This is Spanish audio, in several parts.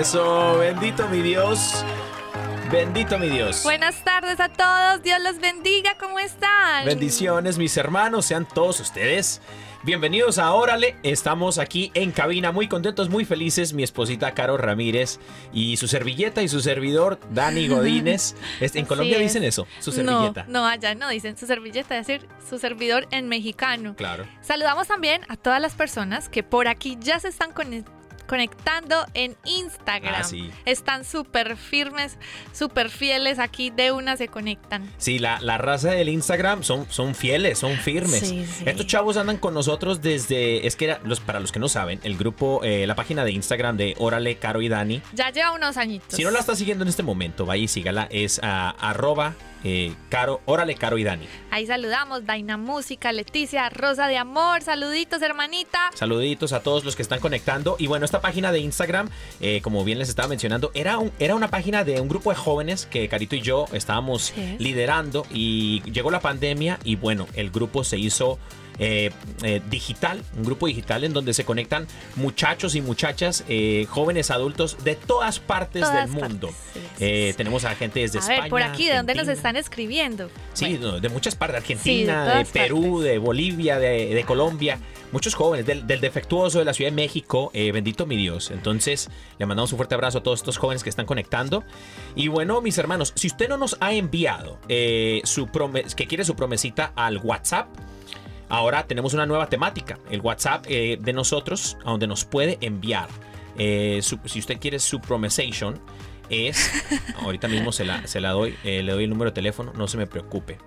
Eso, bendito mi Dios. Bendito mi Dios. Buenas tardes a todos, Dios los bendiga, ¿cómo están? Bendiciones, mis hermanos, sean todos ustedes. Bienvenidos a Órale, estamos aquí en cabina muy contentos, muy felices, mi esposita Caro Ramírez y su servilleta y su servidor Dani Godínez. Este, en Colombia es. dicen eso, su servilleta. No, no, allá no dicen su servilleta, es decir, su servidor en mexicano. Claro. Saludamos también a todas las personas que por aquí ya se están conec- conectando en Instagram. Ah, sí. Están súper firmes, súper fieles, aquí de una se conectan. Sí, la, la raza del Instagram son, son fieles, son firmes. Sí, sí. Estos chavos andan con nosotros desde, es que era, los, para los que no saben, el grupo, eh, la página de Instagram de Órale, Caro y Dani. Ya lleva unos añitos. Si no la está siguiendo en este momento, vaya y sígala, es ah, arroba eh, Caro, Órale, Caro y Dani. Ahí saludamos, Daina Música, Leticia, Rosa de Amor, saluditos hermanita. Saluditos a todos los que están conectando. Y bueno, esta página de Instagram, eh, como bien les estaba mencionando, era, un- era una página de un grupo de jóvenes que Carito y yo estábamos Sí. liderando. Y llegó la pandemia y bueno, el grupo se hizo eh, eh, digital, un grupo digital en donde se conectan muchachos y muchachas, eh, jóvenes adultos de todas partes Todas del mundo. partes, sí, sí, sí. tenemos a gente desde A España. ver, por aquí, ¿de dónde nos están escribiendo? Sí, Bueno, no, de muchas partes, de Sí, de Argentina, de, Perú, partes. de Bolivia, de, de Colombia, muchos jóvenes, del, del defectuoso de la Ciudad de México, bendito mi Dios. Entonces, le mandamos un fuerte abrazo a todos estos jóvenes que están conectando. Y bueno, mis hermanos, si usted no nos ha enviado su que quiere su promesita al WhatsApp, ahora tenemos una nueva temática, el WhatsApp eh, de nosotros, a donde nos puede enviar. eh, su- si usted quiere su promesation, es, ahorita mismo se la, se la doy, eh, le doy el número de teléfono, no se me preocupe.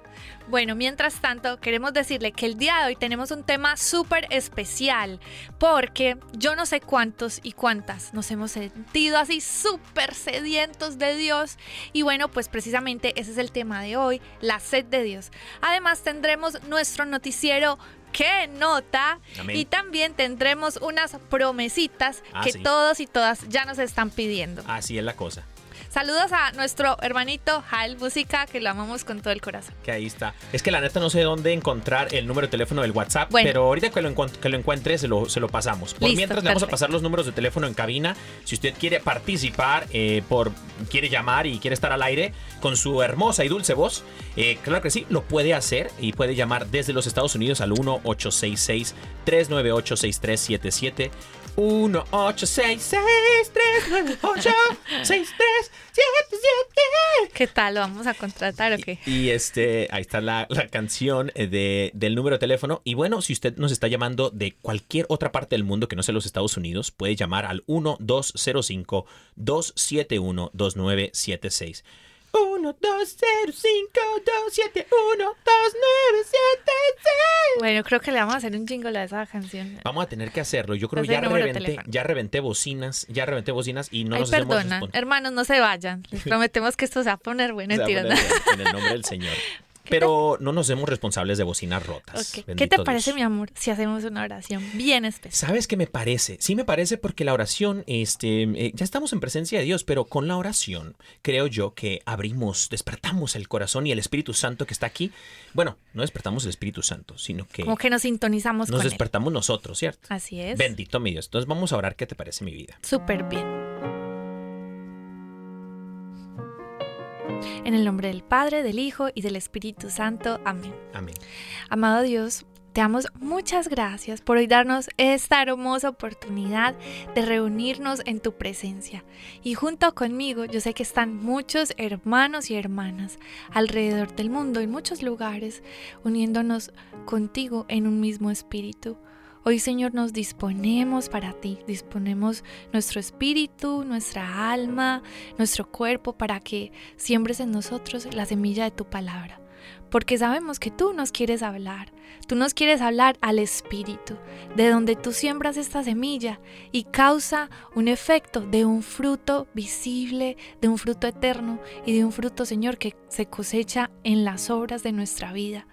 Bueno, mientras tanto, queremos decirle que el día de hoy tenemos un tema súper especial, porque yo no sé cuántos y cuántas nos hemos sentido así súper sedientos de Dios. Y bueno, pues precisamente ese es el tema de hoy, la sed de Dios. Además tendremos nuestro noticiero. ¡Qué nota! Amén. Y también tendremos unas promesitas Ah, que sí. todos y todas ya nos están pidiendo. Así es la cosa. Saludos a nuestro hermanito Jael Música, que lo amamos con todo el corazón. Que ahí está. Es que la neta no sé dónde encontrar el número de teléfono del WhatsApp, Bueno. pero ahorita que lo, que lo encuentre se lo, se lo pasamos. Por Listo, mientras le vamos a pasar los números de teléfono en cabina. Si usted quiere participar, eh, por quiere llamar y quiere estar al aire con su hermosa y dulce voz, eh, claro que sí, lo puede hacer y puede llamar desde los Estados Unidos al 1-866-398-6377. 1-866-398-6377. ¿Qué tal? ¿Lo vamos a contratar o qué? Y este, ahí está la, la canción eh, de, del número de teléfono. Y bueno, si usted nos está llamando de cualquier otra parte del mundo que no sea los Estados Unidos, puede llamar al 1205-271-2976. 1-205-271-2976. Bueno, creo que le vamos a hacer un jingle a esa canción. Vamos a tener que hacerlo. Yo creo que ya reventé, teléfono. ya reventé bocinas, ya reventé bocinas y no Ay, nos perdona, hermanos, no se vayan. Les prometemos que esto se va a poner bueno. Poner ¿no? En el nombre del Señor. Pero no nos hacemos responsables de bocinas rotas. ¿Qué te parece, Dios. mi amor, si hacemos una oración bien especial? ¿Sabes qué me parece? Sí me parece porque la oración, este, eh, ya estamos en presencia de Dios, pero con la oración creo yo que abrimos, despertamos el corazón y el Espíritu Santo que está aquí. Bueno, no despertamos el Espíritu Santo, sino que Como que nos sintonizamos nos con él. despertamos nosotros, ¿cierto? Así es. Bendito mi Dios. Entonces vamos a orar qué te parece mi vida. Súper bien. En el nombre del Padre, del Hijo y del Espíritu Santo. Amén. Amén. Amado Dios, te damos muchas gracias por hoy darnos esta hermosa oportunidad de reunirnos en tu presencia. Y junto conmigo, yo sé que están muchos hermanos y hermanas alrededor del mundo, en muchos lugares, uniéndonos contigo en un mismo espíritu. Hoy Señor nos disponemos para ti, disponemos nuestro espíritu, nuestra alma, nuestro cuerpo para que siembres en nosotros la semilla de tu palabra. Porque sabemos que tú nos quieres hablar, tú nos quieres hablar al espíritu, de donde tú siembras esta semilla y causa un efecto de un fruto visible, de un fruto eterno y de un fruto, Señor, que se cosecha en las obras de nuestra vida.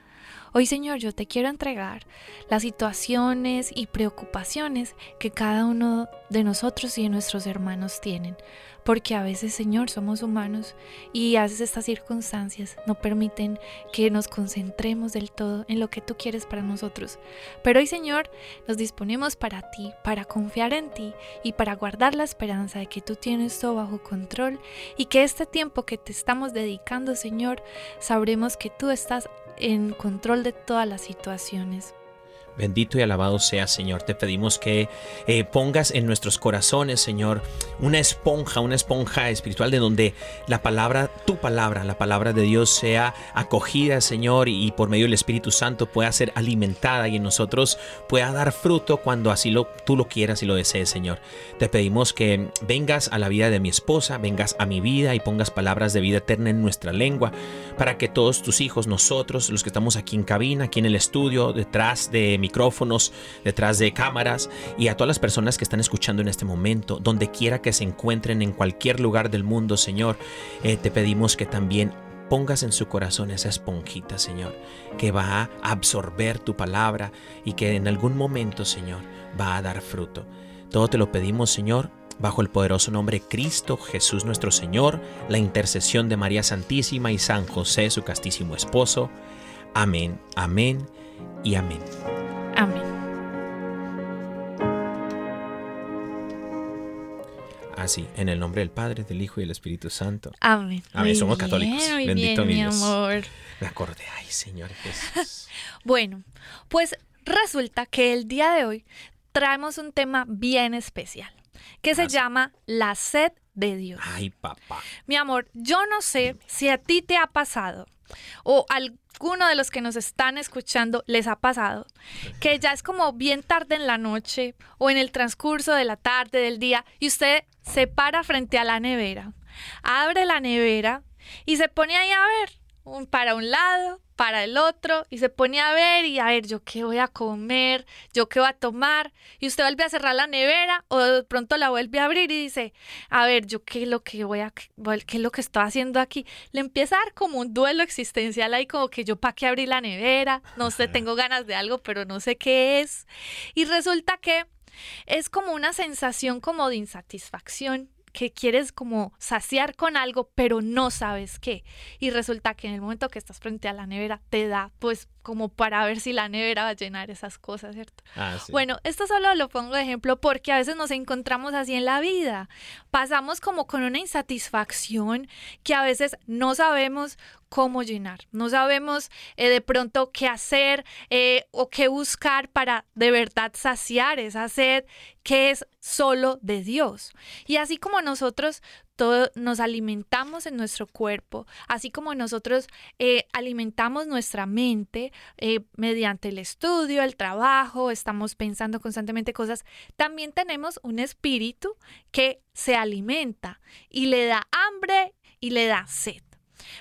Hoy, Señor, yo te quiero entregar las situaciones y preocupaciones que cada uno de nosotros y de nuestros hermanos tienen. Porque a veces, Señor, somos humanos y a veces estas circunstancias no permiten que nos concentremos del todo en lo que tú quieres para nosotros. Pero hoy, Señor, nos disponemos para ti, para confiar en ti y para guardar la esperanza de que tú tienes todo bajo control y que este tiempo que te estamos dedicando, Señor, sabremos que tú estás en control de todas las situaciones. Bendito y alabado sea, Señor. Te pedimos que eh, pongas en nuestros corazones, Señor, una esponja, una esponja espiritual de donde la palabra, tu palabra, la palabra de Dios sea acogida, Señor, y por medio del Espíritu Santo pueda ser alimentada y en nosotros pueda dar fruto cuando así lo, tú lo quieras y lo desees, Señor. Te pedimos que vengas a la vida de mi esposa, vengas a mi vida y pongas palabras de vida eterna en nuestra lengua, para que todos tus hijos, nosotros, los que estamos aquí en cabina, aquí en el estudio, detrás de micrófonos, detrás de cámaras y a todas las personas que están escuchando en este momento, donde quiera que se encuentren en cualquier lugar del mundo, Señor, eh, te pedimos que también pongas en su corazón esa esponjita, Señor, que va a absorber tu palabra y que en algún momento, Señor, va a dar fruto. Todo te lo pedimos, Señor, bajo el poderoso nombre Cristo Jesús nuestro Señor, la intercesión de María Santísima y San José, su castísimo esposo. Amén, amén y. Amén. Así, en el nombre del Padre, del Hijo y del Espíritu Santo. Amén. Amén, Muy somos bien, católicos. muy Bendito bien, mi amor. Me acordé, ay Señor Jesús. Bueno, pues resulta que el día de hoy traemos un tema bien especial que se Ah, llama la sed de Dios. Ay, papá. Mi amor, yo no sé si a ti te ha pasado o alguno de los que nos están escuchando les ha pasado que ya es como bien tarde en la noche o en el transcurso de la tarde, del día, y usted se para frente a la nevera, abre la nevera y se pone ahí a ver para un lado, para el otro, y se pone a ver y a ver yo qué voy a comer, yo qué voy a tomar, y usted vuelve a cerrar la nevera o de pronto la vuelve a abrir y dice, a ver, yo qué es lo que voy a, qué es lo que estoy haciendo aquí. Le empieza a dar como un duelo existencial ahí, como que yo para qué abrí la nevera, no sé, tengo ganas de algo, pero no sé qué es. Y resulta que es como una sensación como de insatisfacción que quieres como saciar con algo, pero no sabes qué. Y resulta que en el momento que estás frente a la nevera, te da pues como para ver si la nevera va a llenar esas cosas, ¿cierto? Ah, sí. Bueno, esto solo lo pongo de ejemplo porque a veces nos encontramos así en la vida. Pasamos como con una insatisfacción que a veces no sabemos cómo llenar, no sabemos eh, de pronto qué hacer eh, o qué buscar para de verdad saciar esa sed que es solo de Dios. Y así como nosotros nos alimentamos en nuestro cuerpo, así como nosotros eh, alimentamos nuestra mente eh, mediante el estudio, el trabajo, estamos pensando constantemente cosas, también tenemos un espíritu que se alimenta y le da hambre y le da sed.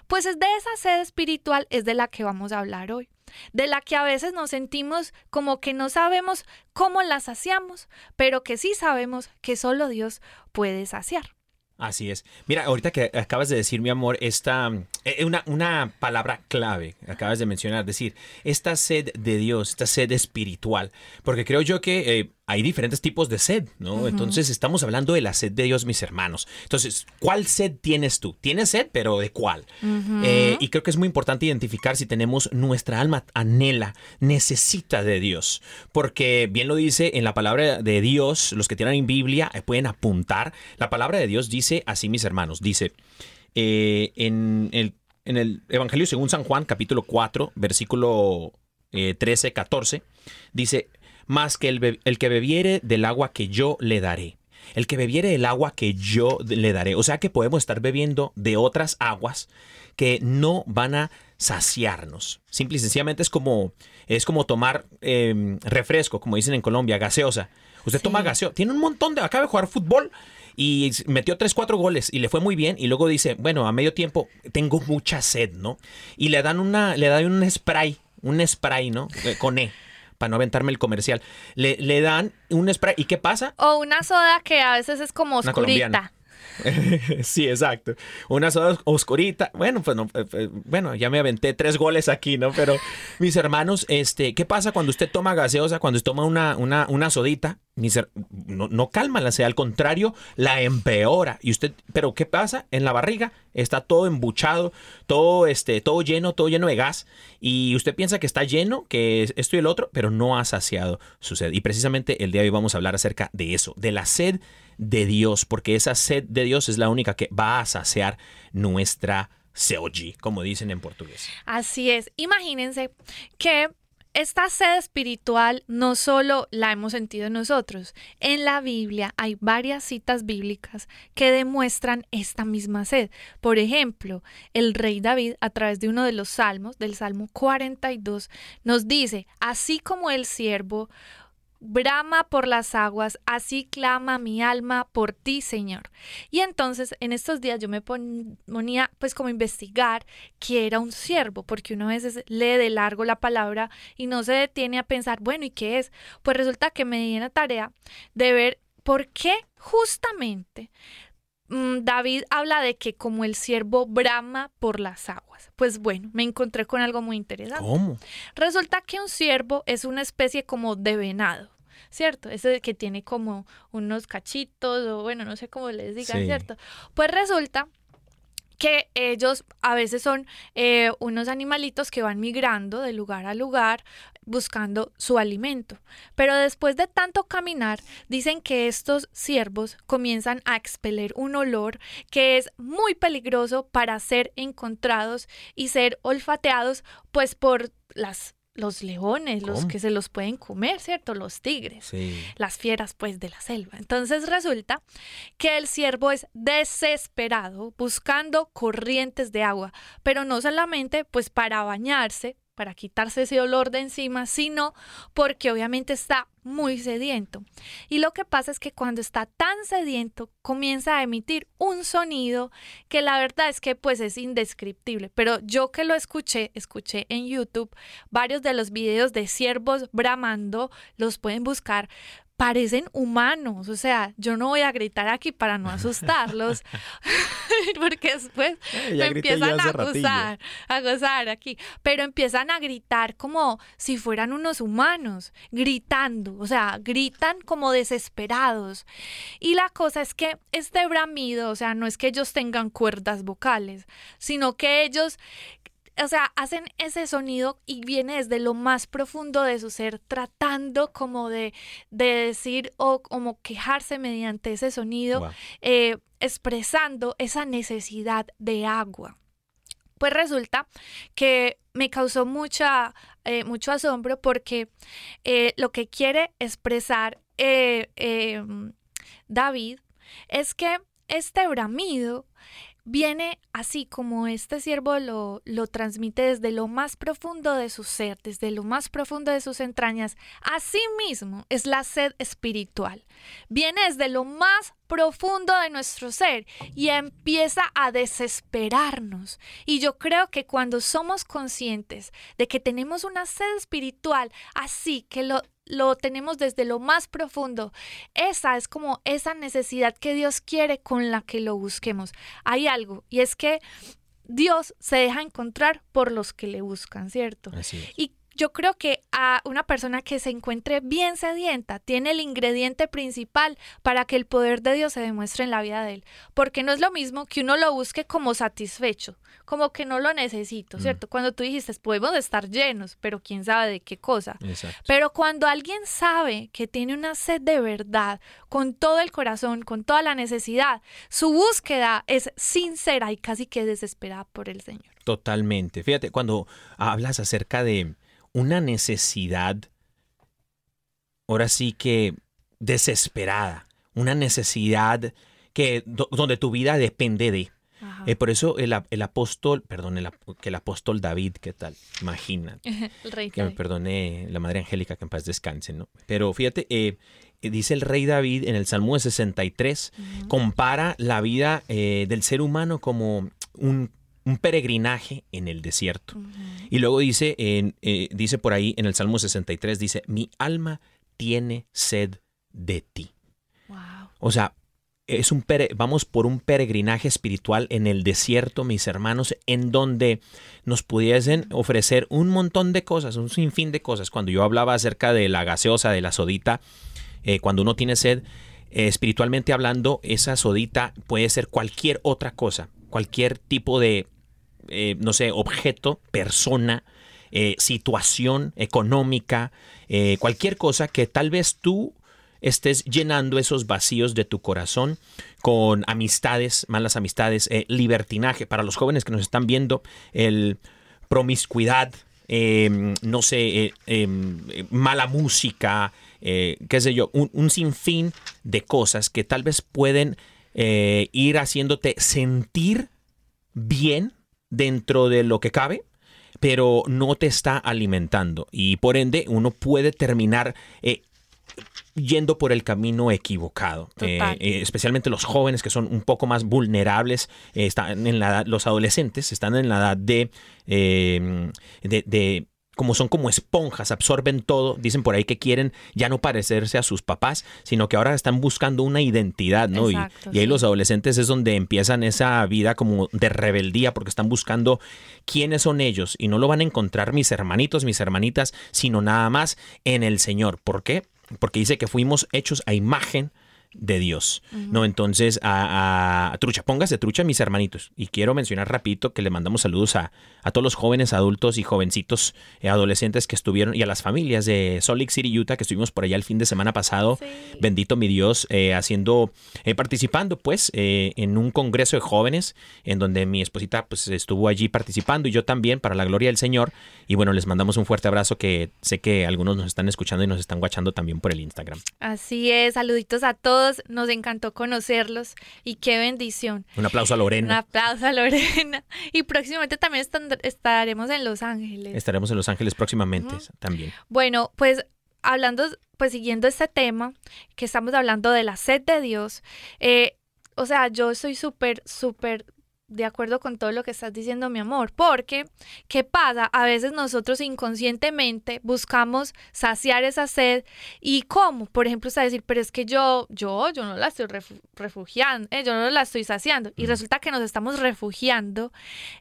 Pues es de esa sed espiritual es de la que vamos a hablar hoy, de la que a veces nos sentimos como que no sabemos cómo la saciamos, pero que sí sabemos que solo Dios puede saciar. Así es. Mira, ahorita que acabas de decir, mi amor, esta eh, una, una palabra clave acabas de mencionar, decir, esta sed de Dios, esta sed espiritual, porque creo yo que eh, hay diferentes tipos de sed, ¿no? Entonces estamos hablando de la sed de Dios, mis hermanos. Entonces, ¿cuál sed tienes tú? Tienes sed, pero ¿de cuál? Eh, y creo que es muy importante identificar si tenemos nuestra alma anhela, necesita de Dios, porque bien lo dice en la palabra de Dios, los que tienen en Biblia eh, pueden apuntar, la palabra de Dios dice así, mis hermanos, dice, eh, en, el, en el Evangelio según San Juan, capítulo 4, versículo eh, 13, 14, dice, más que el, el que bebiere del agua que yo le daré. El que bebiere el agua que yo le daré. O sea que podemos estar bebiendo de otras aguas que no van a saciarnos. Simple y sencillamente es como, es como tomar eh, refresco, como dicen en Colombia, gaseosa. Usted toma gaseosa. Tiene un montón de... Acaba de jugar fútbol y metió 3, 4 goles y le fue muy bien. Y luego dice, bueno, a medio tiempo tengo mucha sed, ¿no? Y le dan, una, le dan un spray, un spray, ¿no? Eh, Con E, para no aventarme el comercial. Le, le dan un spray. ¿Y qué pasa? O una soda que a veces es como Una oscurita. colombiana. sí, exacto. Una soda oscurita. Bueno, pues no, eh, eh, bueno, ya me aventé tres goles aquí, ¿no? Pero mis hermanos, este, ¿qué pasa cuando usted toma gaseosa, cuando usted toma una, una, una sodita? No, no calma la sed, al contrario, la empeora. Y usted, pero ¿qué pasa? En la barriga está todo embuchado, todo, este, todo lleno, todo lleno de gas. Y usted piensa que está lleno, que es esto y el otro, pero no ha saciado su sed. Y precisamente el día de hoy vamos a hablar acerca de eso, de la sed de Dios, porque esa sed de Dios es la única que va a saciar nuestra seoji, como dicen en portugués. Así es. Imagínense que esta sed espiritual no solo la hemos sentido nosotros. En la Biblia hay varias citas bíblicas que demuestran esta misma sed. Por ejemplo, el rey David, a través de uno de los salmos, del Salmo 42, nos dice, así como el siervo brama por las aguas, así clama mi alma por ti, Señor. Y entonces en estos días yo me pon- ponía pues como investigar qué era un siervo, porque uno a veces lee de largo la palabra y no se detiene a pensar, bueno, ¿y qué es? Pues resulta que me di en la tarea de ver por qué justamente David habla de que como el siervo brama por las aguas. Pues bueno, me encontré con algo muy interesante. ¿Cómo? Resulta que un ciervo es una especie como de venado, ¿cierto? Ese que tiene como unos cachitos o bueno, no sé cómo les digan, Sí. ¿cierto? Pues resulta que ellos a veces son eh, unos animalitos que van migrando de lugar a lugar buscando su alimento. Pero después de tanto caminar, dicen que estos ciervos comienzan a expeler un olor que es muy peligroso para ser encontrados y ser olfateados pues por las los leones, los que se los pueden comer, ¿cierto? Los tigres Sí. las fieras pues de la selva. Entonces resulta que el ciervo es desesperado buscando corrientes de agua, pero no solamente pues para bañarse, para quitarse ese olor de encima, sino porque obviamente está muy sediento. Y lo que pasa es que cuando está tan sediento comienza a emitir un sonido que la verdad es que pues es indescriptible, pero yo que lo escuché, escuché en YouTube varios de los videos de ciervos bramando, los pueden buscar. Parecen humanos, o sea, yo no voy a gritar aquí para no asustarlos, porque después Eh, me empiezan a gozar, a gozar aquí, pero empiezan a gritar como si fueran unos humanos, gritando, o sea, gritan como desesperados. Y la cosa es que este bramido, o sea, no es que ellos tengan cuerdas vocales, sino que ellos o sea, hacen ese sonido y viene desde lo más profundo de su ser, tratando como de, de decir o como quejarse mediante ese sonido, Wow. eh, expresando esa necesidad de agua. Pues resulta que me causó mucha, eh, mucho asombro porque eh, lo que quiere expresar David es que este bramido viene así como este siervo lo, lo transmite desde lo más profundo de su ser, desde lo más profundo de sus entrañas. Así mismo es la sed espiritual. Viene desde lo más profundo de nuestro ser y empieza a desesperarnos. Y yo creo que cuando somos conscientes de que tenemos una sed espiritual así que lo lo tenemos desde lo más profundo. Esa es como esa necesidad que Dios quiere con la que lo busquemos. Hay algo y es que Dios se deja encontrar por los que le buscan, ¿cierto? Así es. Y yo creo que a una persona que se encuentre bien sedienta tiene el ingrediente principal para que el poder de Dios se demuestre en la vida de él. Porque no es lo mismo que uno lo busque como satisfecho, como que no lo necesito, Mm. ¿cierto? Cuando tú dijiste, podemos estar llenos, pero quién sabe de qué cosa. Exacto. Pero cuando alguien sabe que tiene una sed de verdad, con todo el corazón, con toda la necesidad, su búsqueda es sincera y casi que desesperada por el Señor. Totalmente. Fíjate, cuando hablas acerca de una necesidad, ahora sí que desesperada, una necesidad que do- donde tu vida depende de. Eh, por eso el, el apóstol, perdón, el, el apóstol David, ¿qué tal? Imagina. el rey Que me perdone la Madre Angélica, que en paz descanse, ¿no? Pero fíjate, eh, eh, dice el rey David en el Salmo de 63, compara la vida eh, del ser humano como un, un peregrinaje en el desierto. Y luego dice, en, eh, dice por ahí en el Salmo 63, dice, mi alma tiene sed de ti. Wow. O sea, es un pere- vamos por un peregrinaje espiritual en el desierto, mis hermanos, en donde nos pudiesen ofrecer un montón de cosas, un sinfín de cosas. Cuando yo hablaba acerca de la gaseosa, de la sodita, eh, cuando uno tiene sed, eh, espiritualmente hablando, esa sodita puede ser cualquier otra cosa, cualquier tipo de, eh, no sé, objeto, persona, eh, situación económica, eh, cualquier cosa que tal vez tú estés llenando esos vacíos de tu corazón con amistades, malas amistades, libertinaje. Para los jóvenes que nos están viendo, el promiscuidad, eh, no sé, eh, mala música, qué sé yo, un, un sinfín de cosas que tal vez pueden ir haciéndote sentir bien dentro de lo que cabe, pero no te está alimentando y por ende uno puede terminar eh, yendo por el camino equivocado. Eh, eh, especialmente los jóvenes que son un poco más vulnerables, eh, están en la edad- los adolescentes están en la edad de, de, de- como son como esponjas, absorben todo, dicen por ahí que quieren ya no parecerse a sus papás, sino que ahora están buscando una identidad, ¿no? Y- y, ahí sí. los adolescentes es donde empiezan esa vida como de rebeldía porque están buscando quiénes son ellos y no lo van a encontrar mis hermanitos, mis hermanitas, sino nada más en el Señor. ¿Por qué? Porque dice que fuimos hechos a imagen de Dios, ¿no? Entonces, a, a- trucha, póngase trucha, mis hermanitos. Y quiero mencionar rapidito que le mandamos saludos a, a todos los jóvenes, adultos y jovencitos, eh, adolescentes que estuvieron, y a las familias de Salt Lake City, Utah, que estuvimos por allá el fin de semana pasado. Sí. Bendito mi Dios, eh, haciendo, eh, participando pues eh, en un congreso de jóvenes en donde mi esposita pues estuvo allí participando y yo también para la gloria del Señor. Y bueno, les mandamos un fuerte abrazo que sé que algunos nos están escuchando y nos están guachando también por el Instagram. Así es, saluditos a todos, nos encantó conocerlos y qué bendición. Un aplauso a Un Lorena. aplauso a Lorena. Y próximamente también estaremos en Los Ángeles. Estaremos en Los Ángeles próximamente también. Bueno, pues hablando, pues siguiendo este tema, que estamos hablando de la sed de Dios, eh, o sea, yo estoy súper, súper de acuerdo con todo lo que estás diciendo, mi amor, porque, ¿qué pasa? A veces nosotros inconscientemente buscamos saciar esa sed y cómo, por ejemplo, está decir, pero es que yo, yo, yo no la estoy refu- refugiando, eh, yo no la estoy saciando y resulta que nos estamos refugiando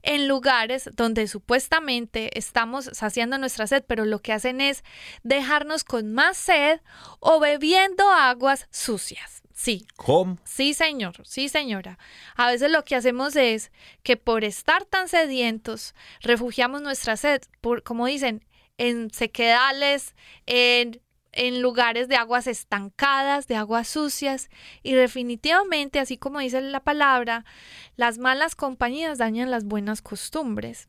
en lugares donde supuestamente estamos saciando nuestra sed, pero lo que hacen es dejarnos con más sed o bebiendo aguas sucias. Sí, ¿Cómo? Sí, señor, sí, señora. A veces lo que hacemos es que por estar tan sedientos, refugiamos nuestra sed, por, como dicen, en sequedales, en, en lugares de aguas estancadas, de aguas sucias. Y definitivamente, así como dice la palabra, las malas compañías dañan las buenas costumbres.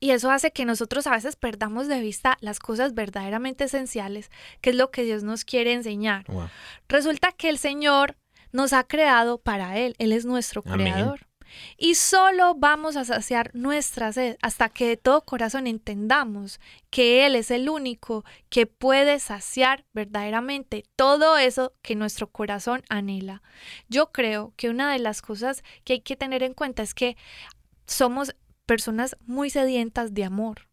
Y eso hace que nosotros a veces perdamos de vista las cosas verdaderamente esenciales, que es lo que Dios nos quiere enseñar. Wow. Resulta que el Señor nos ha creado para Él. Él es nuestro Amén. creador. Y solo vamos a saciar nuestra sed hasta que de todo corazón entendamos que Él es el único que puede saciar verdaderamente todo eso que nuestro corazón anhela. Yo creo que una de las cosas que hay que tener en cuenta es que somos personas muy sedientas de amor.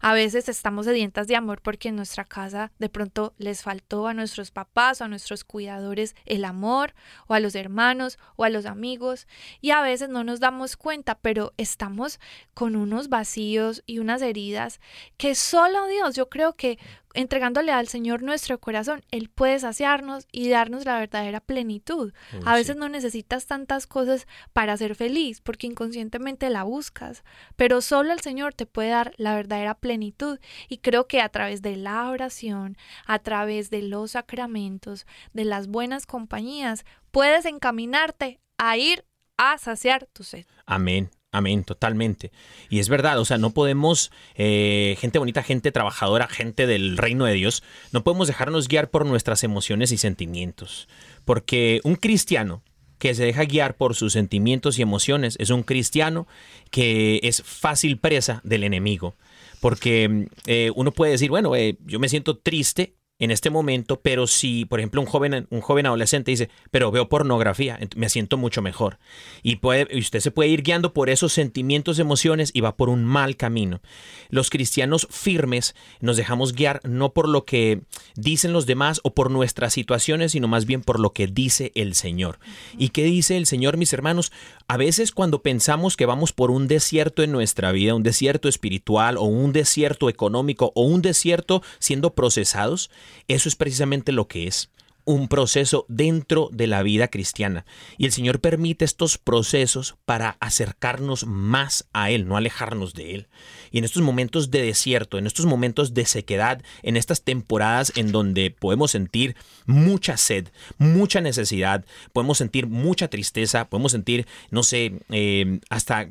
A veces estamos sedientas de amor porque en nuestra casa de pronto les faltó a nuestros papás o a nuestros cuidadores el amor, o a los hermanos, o a los amigos, y a veces no nos damos cuenta, pero estamos con unos vacíos y unas heridas que solo Dios, yo creo que entregándole al Señor nuestro corazón, Él puede saciarnos y darnos la verdadera plenitud. A veces sí. no necesitas tantas cosas para ser feliz, porque inconscientemente la buscas, pero solo el Señor te puede dar la verdadera plenitud. Y creo que a través de la oración, a través de los sacramentos, de las buenas compañías, puedes encaminarte a ir a saciar tu sed. Amén. Amén, totalmente. Y es verdad, o sea, no podemos, eh, gente bonita, gente trabajadora, gente del reino de Dios, no podemos dejarnos guiar por nuestras emociones y sentimientos. Porque un cristiano que se deja guiar por sus sentimientos y emociones es un cristiano que es fácil presa del enemigo. Porque eh, uno puede decir, bueno, eh, yo me siento triste en este momento, pero si, por ejemplo, un joven, un joven adolescente dice, pero veo pornografía, me siento mucho mejor. Y, puede, y usted se puede ir guiando por esos sentimientos, emociones y va por un mal camino. Los cristianos firmes nos dejamos guiar no por lo que dicen los demás o por nuestras situaciones, sino más bien por lo que dice el Señor. ¿Y qué dice el Señor, mis hermanos? A veces cuando pensamos que vamos por un desierto en nuestra vida, un desierto espiritual o un desierto económico o un desierto siendo procesados, eso es precisamente lo que es un proceso dentro de la vida cristiana. Y el Señor permite estos procesos para acercarnos más a Él, no alejarnos de Él. Y en estos momentos de desierto, en estos momentos de sequedad, en estas temporadas en donde podemos sentir mucha sed, mucha necesidad, podemos sentir mucha tristeza, podemos sentir, no sé, eh, hasta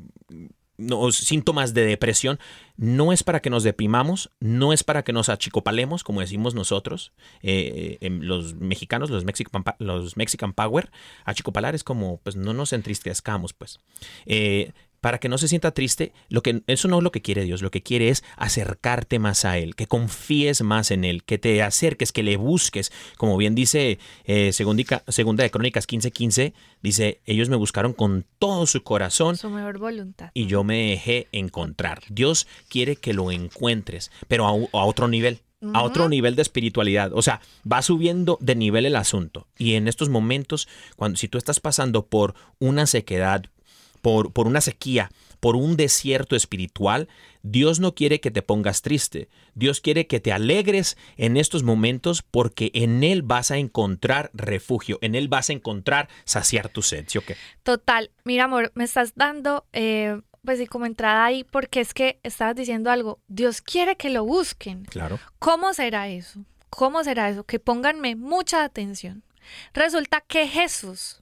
no, síntomas de depresión, no es para que nos deprimamos, no es para que nos achicopalemos, como decimos nosotros, eh, eh, los mexicanos, los Mexican, los Mexican Power, achicopalar es como, pues no nos entristezcamos, pues. Eh, para que no se sienta triste, lo que, eso no es lo que quiere Dios, lo que quiere es acercarte más a Él, que confíes más en Él, que te acerques, que le busques, como bien dice eh, segunda de Crónicas 15:15, dice, ellos me buscaron con todo su corazón Su mejor voluntad. y yo me dejé encontrar. Dios quiere que lo encuentres, pero a, a otro nivel. A otro nivel de espiritualidad. O sea, va subiendo de nivel el asunto. Y en estos momentos, cuando si tú estás pasando por una sequedad, por, por una sequía, por un desierto espiritual, Dios no quiere que te pongas triste. Dios quiere que te alegres en estos momentos porque en Él vas a encontrar refugio, en Él vas a encontrar saciar tu sed. ¿sí o qué? Total, mira amor, me estás dando, eh, pues sí, como entrada ahí, porque es que estabas diciendo algo, Dios quiere que lo busquen. Claro. ¿Cómo será eso? ¿Cómo será eso? Que pónganme mucha atención. Resulta que Jesús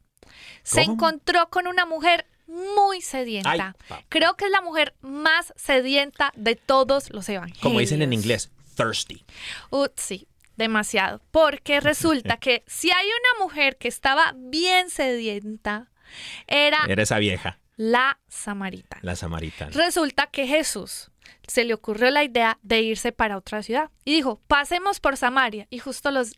se ¿Cómo? encontró con una mujer muy sedienta. Ay. Creo que es la mujer más sedienta de todos los evangelios. Como dicen en inglés, thirsty. Uh, sí, demasiado. Porque resulta que si hay una mujer que estaba bien sedienta, era Era esa vieja, la samaritana. la samaritana. Resulta que Jesús se le ocurrió la idea de irse para otra ciudad y dijo, pasemos por Samaria. Y justo los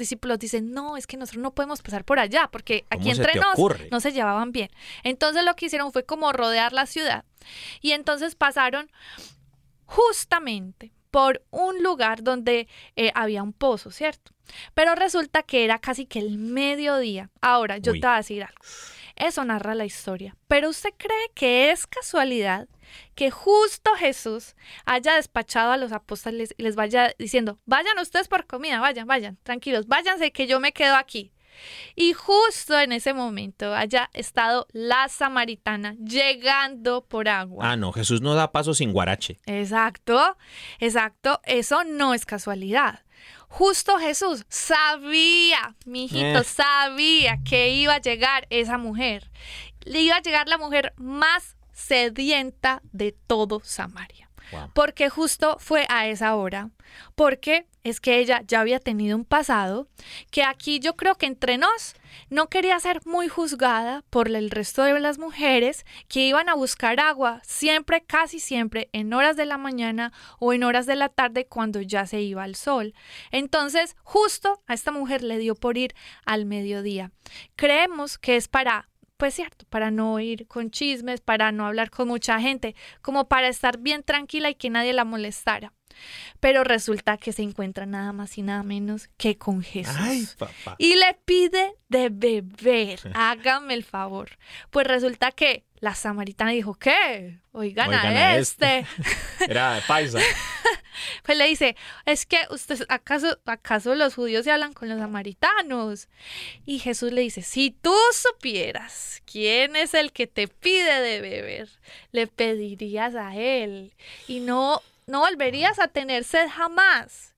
discípulos dicen, no, es que nosotros no podemos pasar por allá porque aquí ¿Cómo se entre nos no se llevaban bien. Entonces lo que hicieron fue como rodear la ciudad y entonces pasaron justamente por un lugar donde eh, había un pozo, ¿cierto? Pero resulta que era casi que el mediodía. Ahora, yo Uy. te voy a decir algo. Eso narra la historia. Pero usted cree que es casualidad que justo Jesús haya despachado a los apóstoles y les vaya diciendo, vayan ustedes por comida, vayan, vayan, tranquilos, váyanse que yo me quedo aquí. Y justo en ese momento haya estado la samaritana llegando por agua. Ah, no, Jesús no da paso sin guarache. Exacto, exacto, eso no es casualidad. Justo Jesús sabía, mi hijito, Eh. sabía que iba a llegar esa mujer. Le iba a llegar la mujer más sedienta de todo Samaria. Wow. Porque justo fue a esa hora. Porque es que ella ya había tenido un pasado que aquí yo creo que entre nos no quería ser muy juzgada por el resto de las mujeres que iban a buscar agua siempre, casi siempre, en horas de la mañana o en horas de la tarde cuando ya se iba el sol. Entonces, justo a esta mujer le dio por ir al mediodía. Creemos que es para pues cierto, para no ir con chismes, para no hablar con mucha gente, como para estar bien tranquila y que nadie la molestara. Pero resulta que se encuentra nada más y nada menos que con Jesús. Ay, papá. Y le pide de beber. Hágame el favor. Pues resulta que la samaritana dijo, ¿qué? Oigan, Oigan a a este. Era de paisa. Pues le dice, es que usted, ¿acaso, ¿acaso los judíos se hablan con los samaritanos? Y Jesús le dice, si tú supieras quién es el que te pide de beber, le pedirías a él y no, no volverías a tener sed jamás.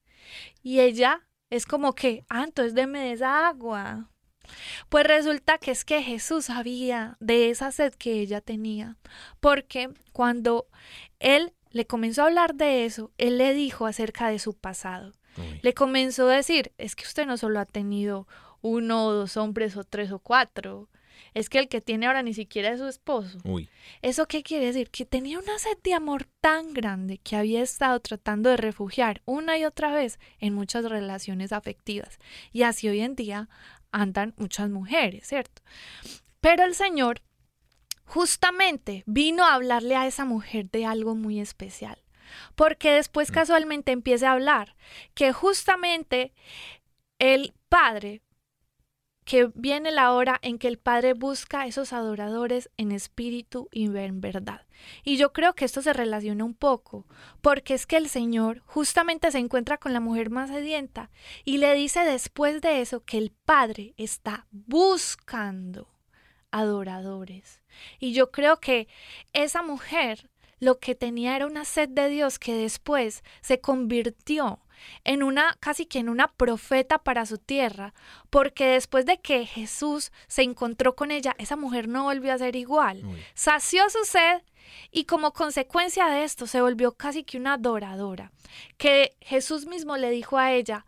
Y ella es como que, ah, entonces deme de esa agua. Pues resulta que es que Jesús sabía de esa sed que ella tenía, porque cuando él le comenzó a hablar de eso, él le dijo acerca de su pasado. Uy. Le comenzó a decir, es que usted no solo ha tenido uno o dos hombres o tres o cuatro, es que el que tiene ahora ni siquiera es su esposo. Uy. ¿Eso qué quiere decir? Que tenía una sed de amor tan grande que había estado tratando de refugiar una y otra vez en muchas relaciones afectivas. Y así hoy en día andan muchas mujeres, ¿cierto? Pero el Señor justamente vino a hablarle a esa mujer de algo muy especial. Porque después casualmente empieza a hablar que justamente el Padre que viene la hora en que el Padre busca a esos adoradores en espíritu y en verdad. Y yo creo que esto se relaciona un poco, porque es que el Señor justamente se encuentra con la mujer más sedienta y le dice después de eso que el Padre está buscando adoradores. Y yo creo que esa mujer lo que tenía era una sed de Dios que después se convirtió en una casi que en una profeta para su tierra, porque después de que Jesús se encontró con ella, esa mujer no volvió a ser igual. Uy. Sació su sed y como consecuencia de esto se volvió casi que una adoradora, que Jesús mismo le dijo a ella,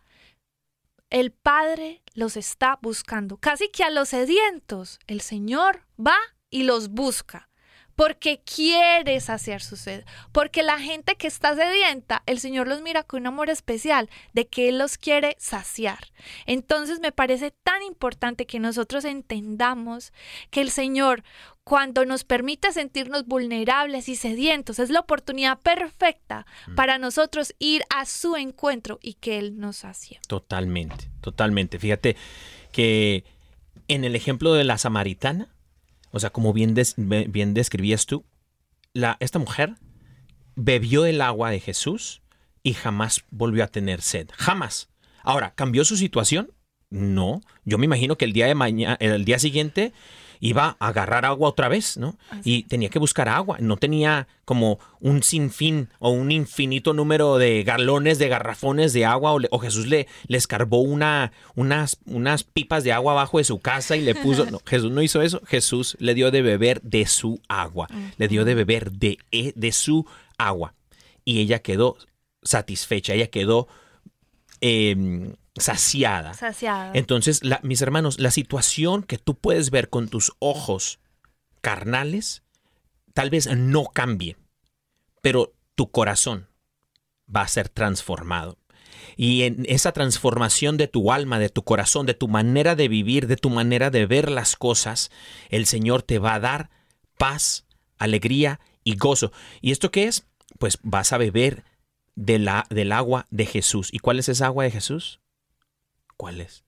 el Padre los está buscando. Casi que a los sedientos el Señor va y los busca. Porque quiere saciar su sed. Porque la gente que está sedienta, el Señor los mira con un amor especial de que Él los quiere saciar. Entonces me parece tan importante que nosotros entendamos que el Señor, cuando nos permite sentirnos vulnerables y sedientos, es la oportunidad perfecta para nosotros ir a su encuentro y que Él nos sacie. Totalmente, totalmente. Fíjate que en el ejemplo de la samaritana, o sea, como bien, bien describías tú, la, esta mujer bebió el agua de Jesús y jamás volvió a tener sed. Jamás. Ahora, ¿cambió su situación? No. Yo me imagino que el día de mañana, el día siguiente iba a agarrar agua otra vez, ¿no? Y tenía que buscar agua. No tenía como un sinfín o un infinito número de galones, de garrafones de agua. O, le- o Jesús le, le escarbó una, unas, unas pipas de agua abajo de su casa y le puso. No, Jesús no hizo eso. Jesús le dio de beber de su agua. Le dio de beber de, e- de su agua. Y ella quedó satisfecha. Ella quedó em, saciada. Saciada. Entonces, la- mis hermanos, la situación que tú puedes ver con tus ojos carnales tal vez no cambie, pero tu corazón va a ser transformado. Y en esa transformación de tu alma, de tu corazón, de tu manera de vivir, de tu manera de ver las cosas, el Señor te va a dar paz, alegría y gozo. ¿Y esto qué es? Pues vas a beber de la, del agua de Jesús. ¿Y cuál es esa agua de Jesús? ¿Cuál es?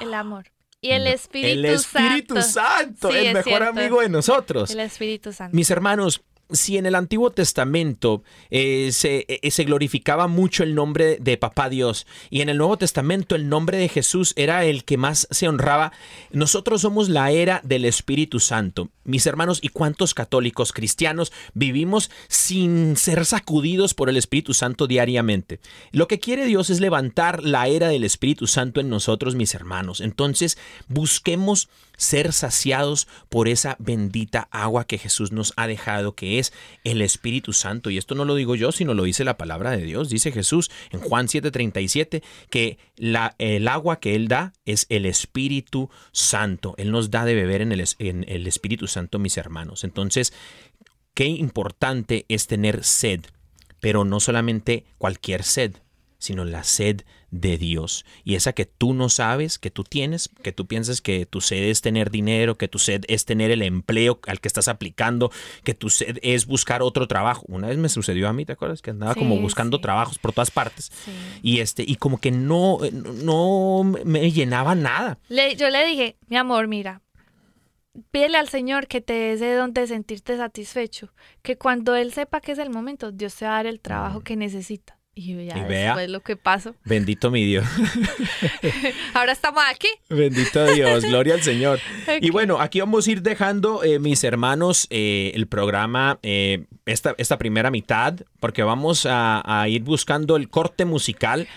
El amor. Y el Espíritu el Espíritu Santo, Sí, el es mejor cierto. amigo de nosotros. El Espíritu Santo. Mis hermanos, si en el Antiguo Testamento eh, se, eh, se glorificaba mucho el nombre de Papá Dios y en el Nuevo Testamento el nombre de Jesús era el que más se honraba, nosotros somos la era del Espíritu Santo. Mis hermanos, ¿y cuántos católicos cristianos vivimos sin ser sacudidos por el Espíritu Santo diariamente? Lo que quiere Dios es levantar la era del Espíritu Santo en nosotros, mis hermanos. Entonces, busquemos ser saciados por esa bendita agua que Jesús nos ha dejado, que es el Espíritu Santo. Y esto no lo digo yo, sino lo dice la palabra de Dios. Dice Jesús en Juan 7:37 que el agua que Él da es el Espíritu Santo. Él nos da de beber en el Espíritu Santo, mis hermanos. Entonces, qué importante es tener sed, pero no solamente cualquier sed, sino la sed de Dios. Y esa que tú no sabes, que tú tienes, que tú piensas que tu sed es tener dinero, que tu sed es tener el empleo al que estás aplicando, que tu sed es buscar otro trabajo. Una vez me sucedió a mí, ¿te acuerdas? Que andaba como buscando sí. trabajos por todas partes. Sí. Y este, y como que no, no me llenaba nada. Le- yo le dije, mi amor, mira, pídele al Señor que te dé ese don de sentirte satisfecho, que cuando Él sepa que es el momento, Dios te va a dar el trabajo que necesita. Y ya Y vea. después lo que pasó. Bendito mi Dios. Ahora estamos aquí. Bendito Dios, gloria al Señor. Y bueno, aquí vamos a ir dejando, eh, mis hermanos, eh, el programa, eh, esta, esta primera mitad, porque vamos a, a ir buscando el corte musical,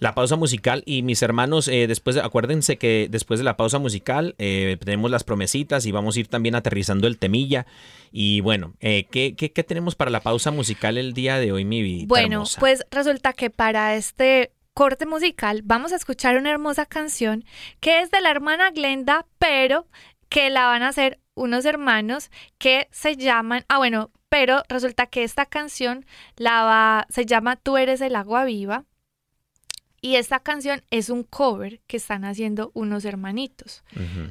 la pausa musical. Y mis hermanos, eh, después, de- acuérdense que después de la pausa musical eh, tenemos las promesitas y vamos a ir también aterrizando el temilla. Y bueno, eh, ¿qué, qué, qué tenemos para la pausa musical el día de hoy, mi vida? Bueno, pues resulta que para este corte musical vamos a escuchar una hermosa canción que es de la hermana Glenda, pero que la van a hacer unos hermanos que se llaman, ah bueno, pero resulta que esta canción la va, se llama Tú eres el agua viva y esta canción es un cover que están haciendo unos hermanitos.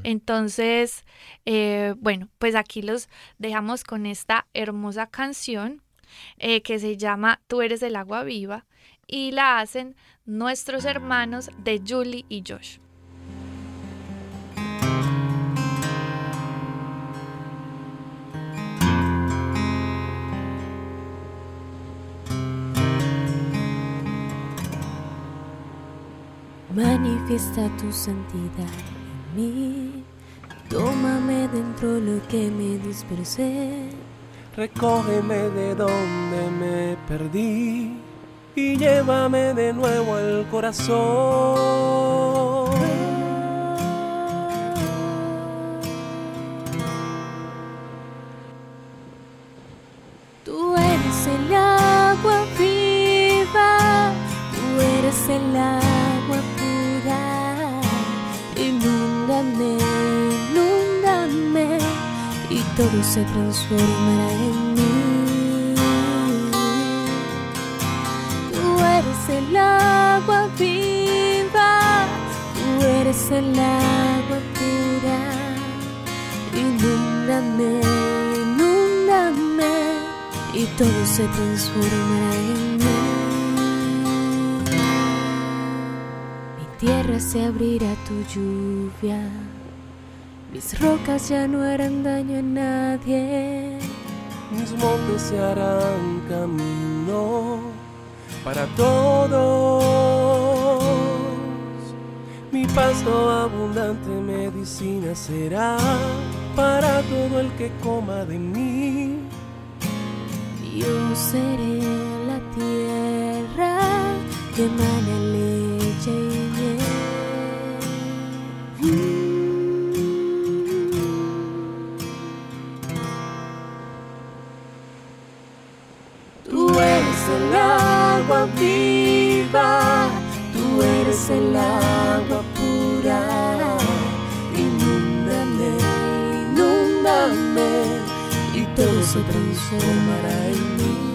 Entonces, eh, bueno, pues aquí los dejamos con esta hermosa canción eh, que se llama Tú eres el agua viva y la hacen nuestros hermanos de Julie y Josh. Manifiesta tu santidad en mí. Tómame dentro lo que me dispersé. Recógeme de donde me perdí y llévame de nuevo al corazón. Tú eres el agua viva, tú eres el agua todo se transformará en mí. Tú eres el agua viva, tú eres el agua pura. Inúndame, inúndame y todo se transformará en mí. Mi tierra se abrirá a tu lluvia, mis rocas ya no harán daño a nadie. Mis montes se harán camino para todos. Mi pasto abundante medicina será para todo el que coma de mí. Yo seré la tierra que emana leche y miel. Viva, tú eres el agua pura. Inúndame, inúndame y todo se transformará en mí.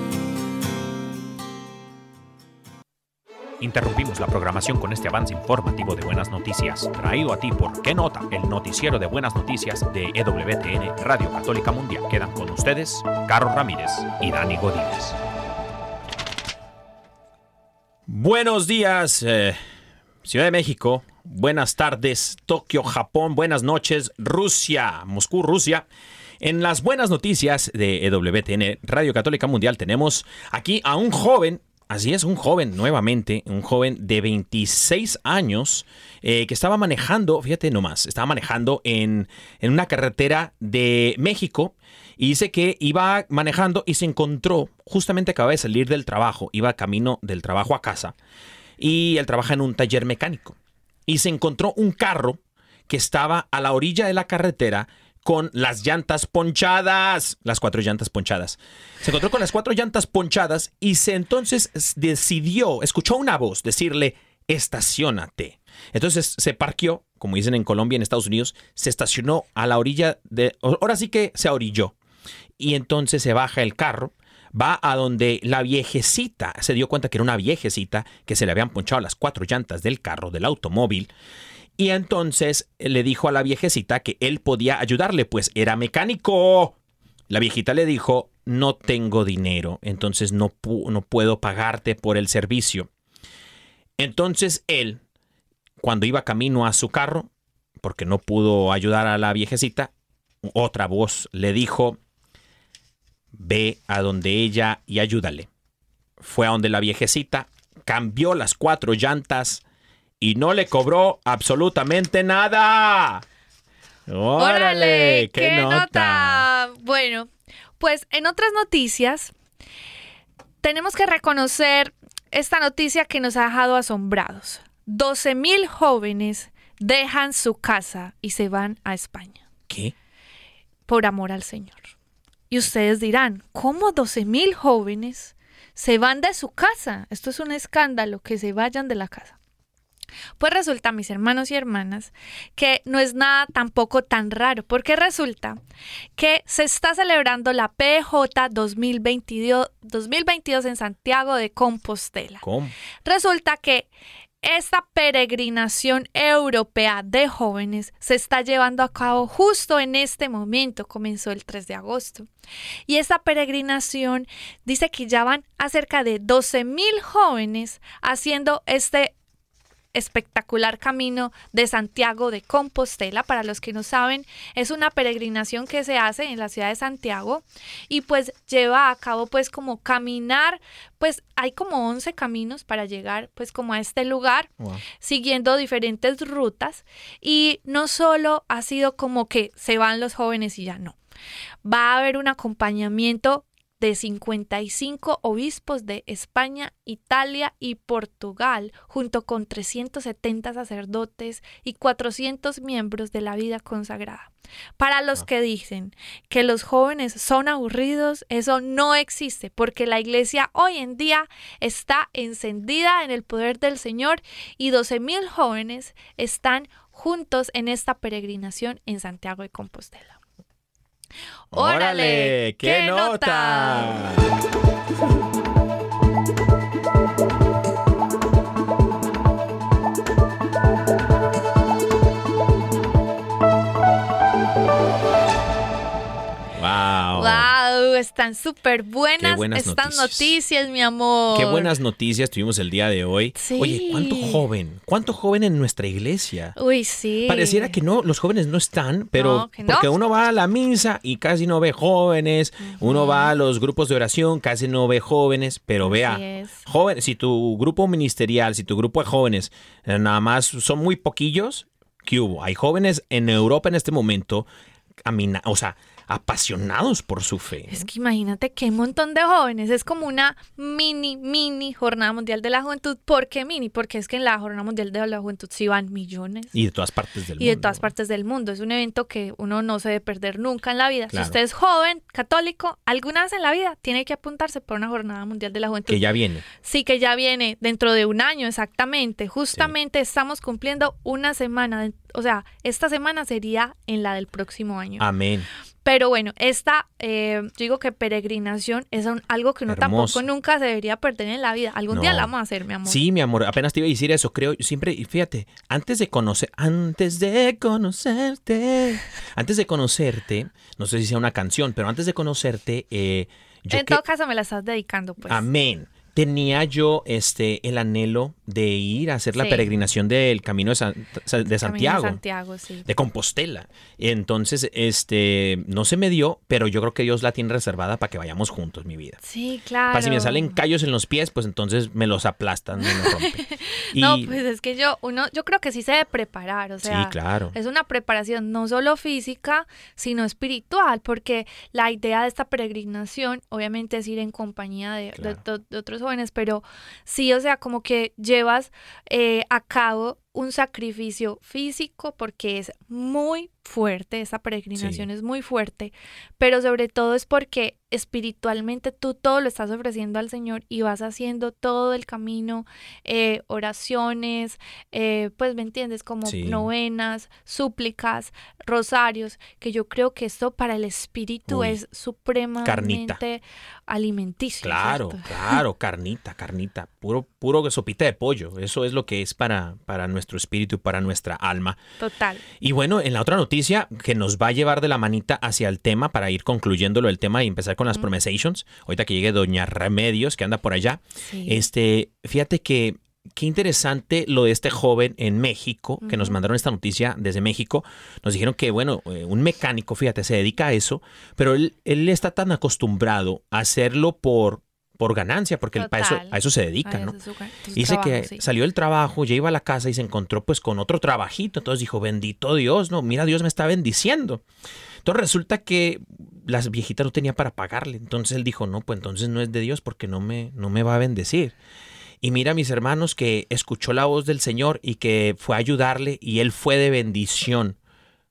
Interrumpimos la programación con este avance informativo de buenas noticias, traído a ti por ¿Qué nota? El noticiero de buenas noticias de EWTN Radio Católica Mundial. Quedan con ustedes Carlos Ramírez y Dani Godínez. Buenos días, eh, Ciudad de México. Buenas tardes, Tokio, Japón. Buenas noches, Rusia, Moscú, Rusia. En las buenas noticias de EWTN Radio Católica Mundial tenemos aquí a un joven, así es, un joven nuevamente, un joven de 26 años eh, que estaba manejando, fíjate nomás, estaba manejando en, en una carretera de México y dice que iba manejando y se encontró, justamente acaba de salir del trabajo, iba camino del trabajo a casa y él trabaja en un taller mecánico. Y se encontró un carro que estaba a la orilla de la carretera con las llantas ponchadas, las cuatro llantas ponchadas. Se encontró con las cuatro llantas ponchadas y se entonces decidió, escuchó una voz decirle, estacionate. Entonces se parqueó, como dicen en Colombia, en Estados Unidos, se estacionó a la orilla de, ahora sí que se orilló. Y entonces se baja el carro, va a donde la viejecita, se dio cuenta que era una viejecita que se le habían ponchado las cuatro llantas del carro, del automóvil, y entonces le dijo a la viejecita que él podía ayudarle, pues era mecánico. La viejita le dijo, no tengo dinero, entonces no, no puedo pagarte por el servicio. Entonces él, cuando iba camino a su carro, porque no pudo ayudar a la viejecita, otra voz le dijo, ve a donde ella y ayúdale. Fue a donde la viejecita, cambió las cuatro llantas y no le cobró absolutamente nada. ¡Órale! ¡Qué, nota! Bueno, pues en otras noticias, tenemos que reconocer esta noticia que nos ha dejado asombrados. 12 mil jóvenes dejan su casa y se van a España ¿Qué? por amor al Señor. Y ustedes dirán, ¿cómo 12 mil jóvenes se van de su casa? Esto es un escándalo, que se vayan de la casa. Pues resulta, mis hermanos y hermanas, que no es nada tampoco tan raro, porque resulta que se está celebrando la PJ 2022, 2022 en Santiago de Compostela. ¿Cómo? Resulta que esta peregrinación europea de jóvenes se está llevando a cabo justo en este momento, comenzó el 3 de agosto. Y esta peregrinación dice que ya van a cerca de 12 mil jóvenes haciendo este espectacular camino de Santiago de Compostela. Para los que no saben, es una peregrinación que se hace en la ciudad de Santiago y pues lleva a cabo pues como caminar, pues hay como 11 caminos para llegar pues como a este lugar Wow. siguiendo diferentes rutas y no solo ha sido como que se van los jóvenes y ya no. Va a haber un acompañamiento de 55 obispos de España, Italia y Portugal, junto con 370 sacerdotes y 400 miembros de la vida consagrada. Para los que dicen que los jóvenes son aburridos, eso no existe, porque la iglesia hoy en día está encendida en el poder del Señor y 12 mil jóvenes están juntos en esta peregrinación en Santiago de Compostela. ¡Órale! ¡Qué, nota! Están súper buenas, buenas estas noticias. noticias. mi amor. Qué buenas noticias tuvimos el día de hoy. Sí. Oye, ¿cuánto joven? ¿Cuánto joven en nuestra iglesia? Uy, sí. Pareciera que no, los jóvenes no están, pero No, no. porque uno va a la misa y casi no ve jóvenes, uno va a los grupos de oración, casi no ve jóvenes, pero vea, Así es. joven, si tu grupo ministerial, si tu grupo de jóvenes eh, nada más son muy poquillos, ¿qué hubo? Hay jóvenes en Europa en este momento, camina, o sea, apasionados por su fe. Es que imagínate que un montón de jóvenes. Es como una mini, mini Jornada Mundial de la Juventud. ¿Por qué mini? Porque es que en la Jornada Mundial de la Juventud sí van millones. Y de todas partes del y mundo. de todas partes del mundo. Es un evento que uno no se debe perder nunca en la vida. Claro. Si usted es joven, católico, alguna vez en la vida tiene que apuntarse por una Jornada Mundial de la Juventud. Que ya viene. Sí, que ya viene dentro de un año exactamente. Justamente estamos cumpliendo una semana. de- o sea, esta semana sería en la del próximo año. Amén. Pero bueno, esta, eh, yo digo que peregrinación es un- algo que uno Hermoso. tampoco nunca se debería perder en la vida. Algún día la vamos a hacer, mi amor. Sí, mi amor, apenas te iba a decir eso, creo, siempre, y fíjate, antes de conocer, antes de conocerte, antes de conocerte, no sé si sea una canción, pero antes de conocerte, eh, yo en que- todo caso me la estás dedicando, pues. amén, tenía yo este, el anhelo de ir a hacer la Sí. peregrinación del Camino de, San- de Santiago. Santiago, sí. De Compostela. Entonces, este, no se me dio, pero yo creo que Dios la tiene reservada para que vayamos juntos, mi vida. Sí, claro. Para si me salen callos en los pies, pues entonces me los aplastan, me los rompen. Y- No, pues es que yo, uno, yo creo que sí se debe preparar, o sea, sí, claro. es una preparación no solo física, sino espiritual, porque la idea de esta peregrinación, obviamente, es ir en compañía de, de- Claro. de- de otros jóvenes, pero sí, o sea, como que llevas eh, a cabo un sacrificio físico porque es muy fuerte, esa peregrinación es muy fuerte, pero sobre todo es porque espiritualmente tú todo lo estás ofreciendo al Señor y vas haciendo todo el camino, eh, oraciones, eh, pues me entiendes, como Sí. novenas, súplicas, rosarios, que yo creo que esto para el espíritu Uy, es supremamente alimenticio. Claro, ¿cierto? claro, carnita, carnita, puro, puro sopita de pollo. Eso es lo que es para, para nuestro espíritu y para nuestra alma. Total. Y bueno, en la otra noticia que nos va a llevar de la manita hacia el tema para ir concluyéndolo el tema y empezar con las promesations. Ahorita que llegue Doña Remedios, que anda por allá. Sí. Este, fíjate que qué interesante lo de este joven en México, que nos mandaron esta noticia desde México. Nos dijeron que, bueno, eh, un mecánico, fíjate, se dedica a eso, pero él, él está tan acostumbrado a hacerlo por, por ganancia, porque él para eso, a eso se dedica, Ay, ¿no? es Dice que sí. salió del trabajo, ya iba a la casa y se encontró pues con otro trabajito. Entonces dijo, bendito Dios, no, mira, Dios me está bendiciendo. Entonces resulta que las viejitas no tenía para pagarle. Entonces él dijo, no, pues entonces no es de Dios porque no me, no me va a bendecir. Y mira, mis hermanos, que escuchó la voz del Señor y que fue a ayudarle y él fue de bendición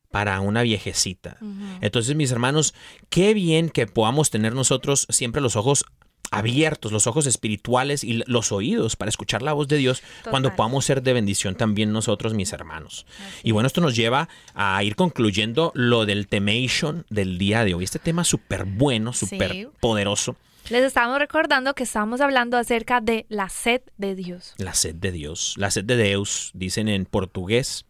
para una viejecita. Entonces, mis hermanos, qué bien que podamos tener nosotros siempre los ojos abiertos, los ojos espirituales y los oídos para escuchar la voz de Dios cuando podamos ser de bendición también nosotros, mis hermanos. Y bueno, esto nos lleva a ir concluyendo lo del temation del día de hoy. Este tema súper bueno, súper Sí. poderoso, Les estábamos recordando que estábamos hablando acerca de la sed de Dios. la sed de Dios, la sed de Deus, dicen en portugués.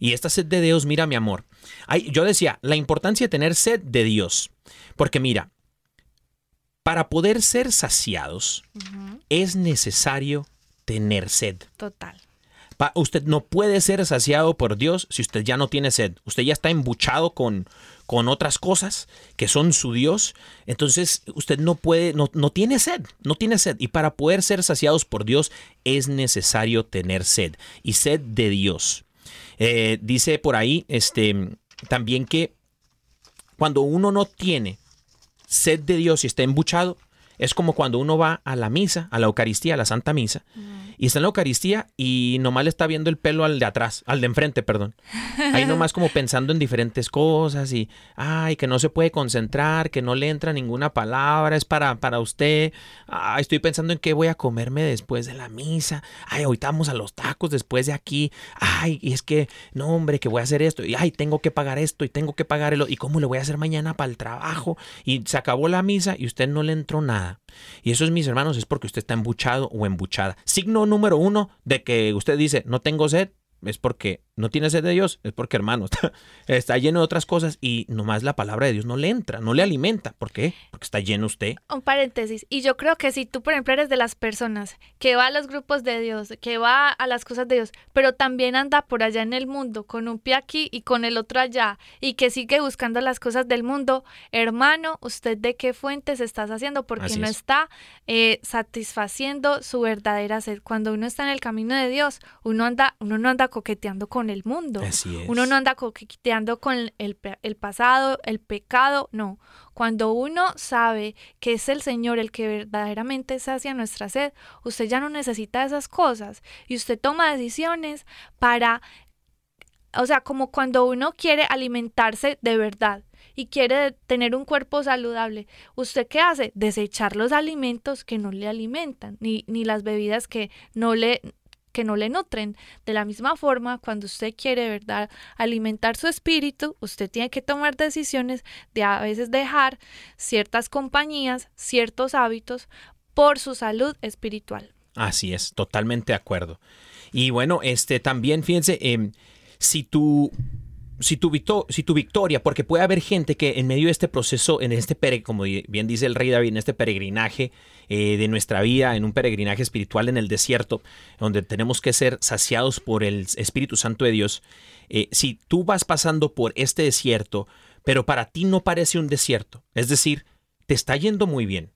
Y esta sed de Dios, mira mi amor, ay, yo decía, la importancia de tener sed de Dios, porque mira, para poder ser saciados es necesario tener sed. Total. Pa- usted no puede ser saciado por Dios si usted ya no tiene sed. Usted ya está embuchado con, con otras cosas que son su Dios. Entonces usted no puede, no, no tiene sed, no tiene sed. Y para poder ser saciados por Dios es necesario tener sed. Y sed de Dios. Eh, dice por ahí este, también que cuando uno no tiene sed de Dios y está embuchado, es como cuando uno va a la misa, a la Eucaristía, a la Santa Misa, y está en la Eucaristía y nomás le está viendo el pelo al de atrás, al de enfrente, perdón. Ahí nomás como pensando en diferentes cosas y, ay, que no se puede concentrar, que no le entra ninguna palabra, es para, para usted. Ay, estoy pensando en qué voy a comerme después de la misa. Ay, ahorita vamos a los tacos después de aquí. Ay, y es que, no, hombre, que voy a hacer esto. Y, ay, tengo que pagar esto y tengo que pagar el otro. ¿Y cómo le voy a hacer mañana para el trabajo? Y se acabó la misa y usted no le entró nada. Y eso es, mis hermanos, es porque usted está embuchado o embuchada. Signo número uno de que usted dice, no tengo sed, es porque no tiene sed de Dios, es porque, hermano, está, está lleno de otras cosas y nomás la palabra de Dios no le entra, no le alimenta. ¿Por qué? Porque está lleno usted. Un paréntesis. Y yo creo que si tú, por ejemplo, eres de las personas que va a los grupos de Dios, que va a las cosas de Dios, pero también anda por allá en el mundo, con un pie aquí y con el otro allá, y que sigue buscando las cosas del mundo, hermano, ¿usted de qué fuentes estás haciendo? Porque Así no es. está eh, satisfaciendo su verdadera sed. Cuando uno está en el camino de Dios, uno anda, uno no anda coqueteando con el mundo. Así es. Uno no anda coqueteando con el, pasado, el pecado, no. Cuando uno sabe que es el Señor el que verdaderamente sacia nuestra sed, usted ya no necesita esas cosas y usted toma decisiones para, o sea, como cuando uno quiere alimentarse de verdad y quiere tener un cuerpo saludable, ¿usted qué hace? Desechar los alimentos que no le alimentan, ni, ni las bebidas que no le que no le nutren. De la misma forma, cuando usted quiere, ¿verdad?, alimentar su espíritu, usted tiene que tomar decisiones de a veces dejar ciertas compañías, ciertos hábitos por su salud espiritual. Así es, totalmente de acuerdo. Y bueno, este también, fíjense, em, si tu, si tu, si victoria, porque puede haber gente que en medio de este proceso, en este, como bien dice el rey David, en este peregrinaje eh, de nuestra vida, en un peregrinaje espiritual en el desierto, donde tenemos que ser saciados por el Espíritu Santo de Dios, eh, si tú vas pasando por este desierto, pero para ti no parece un desierto, es decir, te está yendo muy bien,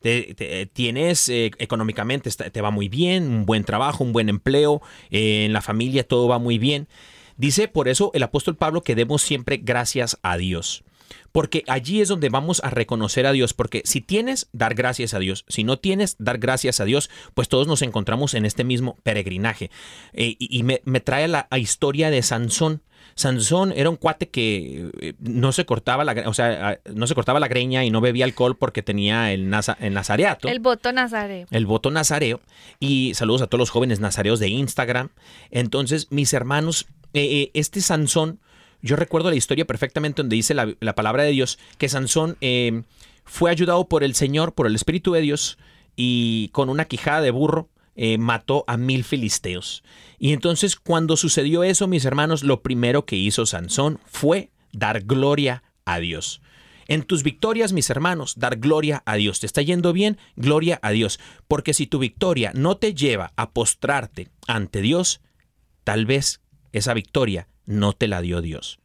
te- tienes eh, económicamente, te va muy bien, un buen trabajo, un buen empleo, eh, en la familia todo va muy bien. Dice por eso el apóstol Pablo que demos siempre gracias a Dios. Porque allí es donde vamos a reconocer a Dios, porque si tienes, dar gracias a Dios. Si no tienes, dar gracias a Dios, pues todos nos encontramos en este mismo peregrinaje. Eh, y y me, me trae la historia de Sansón. Sansón era un cuate que eh, no se cortaba la, o sea, ah, no se cortaba la greña y no bebía alcohol porque tenía el, naza- el nazareato El voto nazareo. el voto nazareo. Y saludos a todos los jóvenes nazareos de Instagram. Entonces, mis hermanos, eh, este Sansón, yo recuerdo la historia perfectamente donde dice la, la palabra de Dios que Sansón eh, fue ayudado por el Señor, por el Espíritu de Dios, y con una quijada de burro eh, mató a mil filisteos. Y entonces, cuando sucedió eso, mis hermanos, lo primero que hizo Sansón fue dar gloria a Dios. En tus victorias, mis hermanos, dar gloria a Dios. ¿Te está yendo bien? Gloria a Dios. Porque si tu victoria no te lleva a postrarte ante Dios, tal vez esa victoria no te la dio Dios.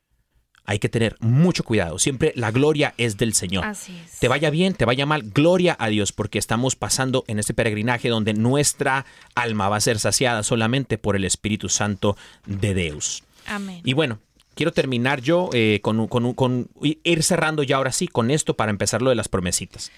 Hay que tener mucho cuidado. Siempre la gloria es del Señor. Así es. Te vaya bien, te vaya mal, gloria a Dios, porque estamos pasando en este peregrinaje donde nuestra alma va a ser saciada solamente por el Espíritu Santo de Deus. Amén. Y bueno, quiero terminar yo eh, con, con ir cerrando ya ahora sí con esto para empezar lo de las promesitas.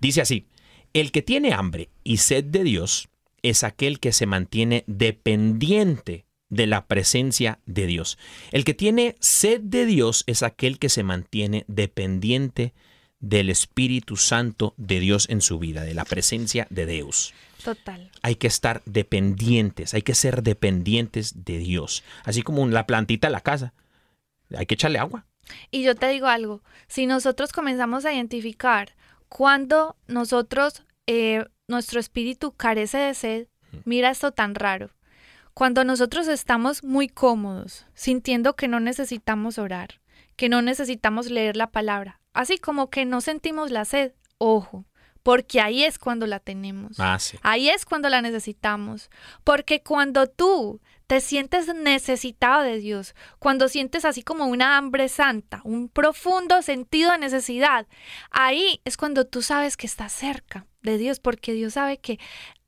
Dice así, el que tiene hambre y sed de Dios es aquel que se mantiene dependiente de la presencia de Dios. El que tiene sed de Dios es aquel que se mantiene dependiente del Espíritu Santo de Dios en su vida, de la presencia de Dios Total. hay que estar dependientes, hay que ser dependientes de Dios. Así como la plantita de la casa. Hay que echarle agua. Y yo te digo algo, si nosotros comenzamos a identificar cuando nosotros, eh, nuestro espíritu carece de sed, mira esto tan raro. Cuando nosotros estamos muy cómodos, sintiendo que no necesitamos orar, que no necesitamos leer la palabra, así como que no sentimos la sed, ojo, porque ahí es cuando la tenemos. Ah, sí. Ahí es cuando la necesitamos. Porque cuando tú te sientes necesitado de Dios, cuando sientes así como una hambre santa, un profundo sentido de necesidad, ahí es cuando tú sabes que estás cerca de Dios, porque Dios sabe que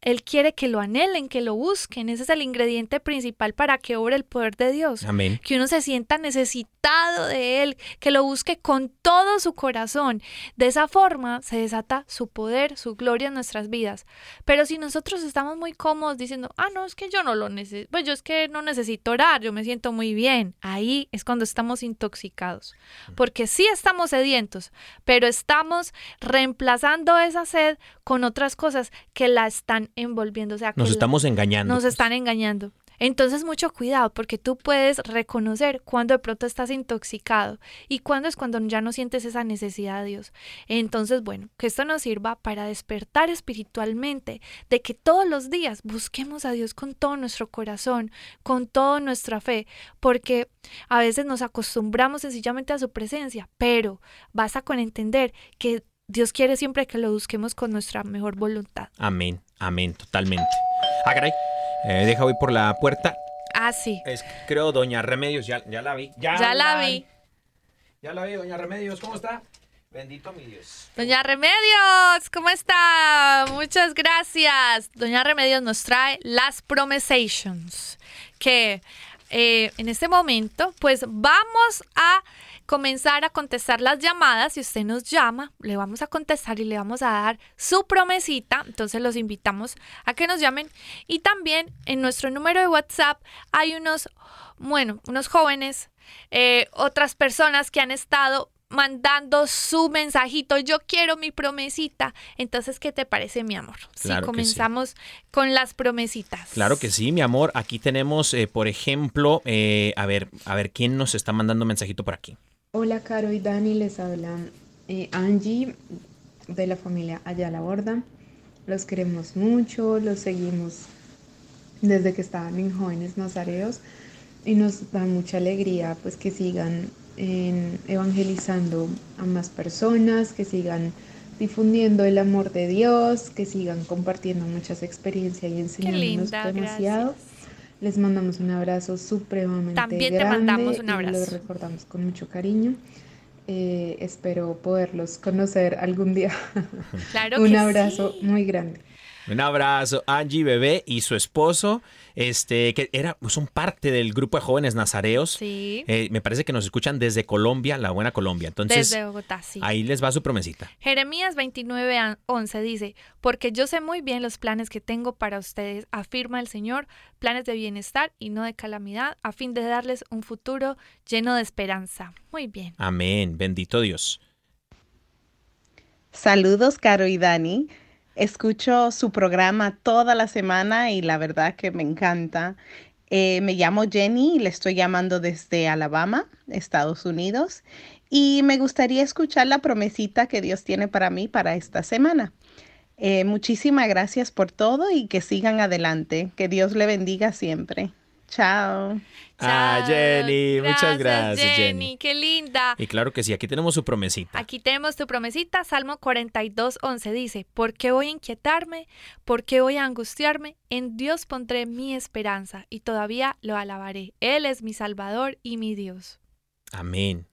Él quiere que lo anhelen, que lo busquen. Ese es el ingrediente principal para que obre el poder de Dios Amén. que uno se sienta necesitado de Él, que lo busque con todo su corazón. De esa forma se desata su poder, su gloria en nuestras vidas. Pero si nosotros estamos muy cómodos diciendo, ah, no, es que yo no lo necesito, pues yo es que no necesito orar, yo me siento muy bien, ahí es cuando estamos intoxicados. Porque sí estamos sedientos, pero estamos reemplazando esa sed con otras cosas que la están envolviendo. O sea, que Nos la- estamos engañando. nos están engañando. Entonces mucho cuidado porque tú puedes reconocer cuando de pronto estás intoxicado y cuándo es cuando ya no sientes esa necesidad de Dios. Entonces, bueno, que esto nos sirva para despertar espiritualmente, de que todos los días busquemos a Dios con todo nuestro corazón, con toda nuestra fe, porque a veces nos acostumbramos sencillamente a su presencia, pero basta con entender que Dios quiere siempre que lo busquemos con nuestra mejor voluntad. Amén, amén, totalmente. Ah, caray. Eh, deja voy por la puerta. Ah, sí. Es, creo, Doña Remedios, ya, ya la vi. Ya la vi. Ya la vi, Doña Remedios, ¿cómo está? Bendito mi Dios. Doña Remedios, ¿cómo está? Muchas gracias. Doña Remedios nos trae las promesations, que eh, en este momento, pues vamos a comenzar a contestar las llamadas. Si usted nos llama, le vamos a contestar y le vamos a dar su promesita. Entonces los invitamos a que nos llamen. Y también en nuestro número de WhatsApp hay unos, bueno, unos jóvenes, eh, otras personas que han estado mandando su mensajito, yo quiero mi promesita. Entonces, ¿qué te parece, mi amor? Claro si sí. comenzamos con las promesitas. Claro que sí, mi amor. Aquí tenemos, eh, por ejemplo, eh, a ver, a ver, ¿quién nos está mandando mensajito por aquí? Hola Caro y Dani, les habla eh, Angie de la familia Ayala Borda. Los queremos mucho, los seguimos desde que estaban en Jóvenes Nazareos y nos da mucha alegría pues que sigan evangelizando a más personas, que sigan difundiendo el amor de Dios, que sigan compartiendo muchas experiencias y Qué enseñándonos linda, demasiado. gracias. Les mandamos un abrazo supremamente También te grande mandamos un y abrazo. los recordamos con mucho cariño. Eh, espero poderlos conocer algún día. Claro un que abrazo sí. muy grande. Un abrazo, Angie Bebé y su esposo, este, que era, son parte del grupo de jóvenes nazareos. Sí. Eh, me parece que nos escuchan desde Colombia, la buena Colombia. Entonces, Desde Bogotá, sí. ahí les va su promesita. Jeremías 29, a- 11 dice, porque yo sé muy bien los planes que tengo para ustedes, afirma el Señor, planes de bienestar y no de calamidad, a fin de darles un futuro lleno de esperanza. Muy bien. Amén, bendito Dios. Saludos, Caro y Dani. Escucho su programa toda la semana y la verdad que me encanta. Eh, me llamo Jenny y le estoy llamando desde Alabama, Estados Unidos. Y me gustaría escuchar la promesita que Dios tiene para mí para esta semana. Eh, muchísimas gracias por todo y que sigan adelante. Que Dios le bendiga siempre. Chao. Ah, Chao. Jenny, muchas gracias, Jenny. Jenny. Qué linda. Y claro que sí, aquí tenemos su promesita. Aquí tenemos tu promesita, Salmo 42, 11 dice, ¿por qué voy a inquietarme? ¿Por qué voy a angustiarme? En Dios pondré mi esperanza y todavía lo alabaré. Él es mi Salvador y mi Dios. Amén.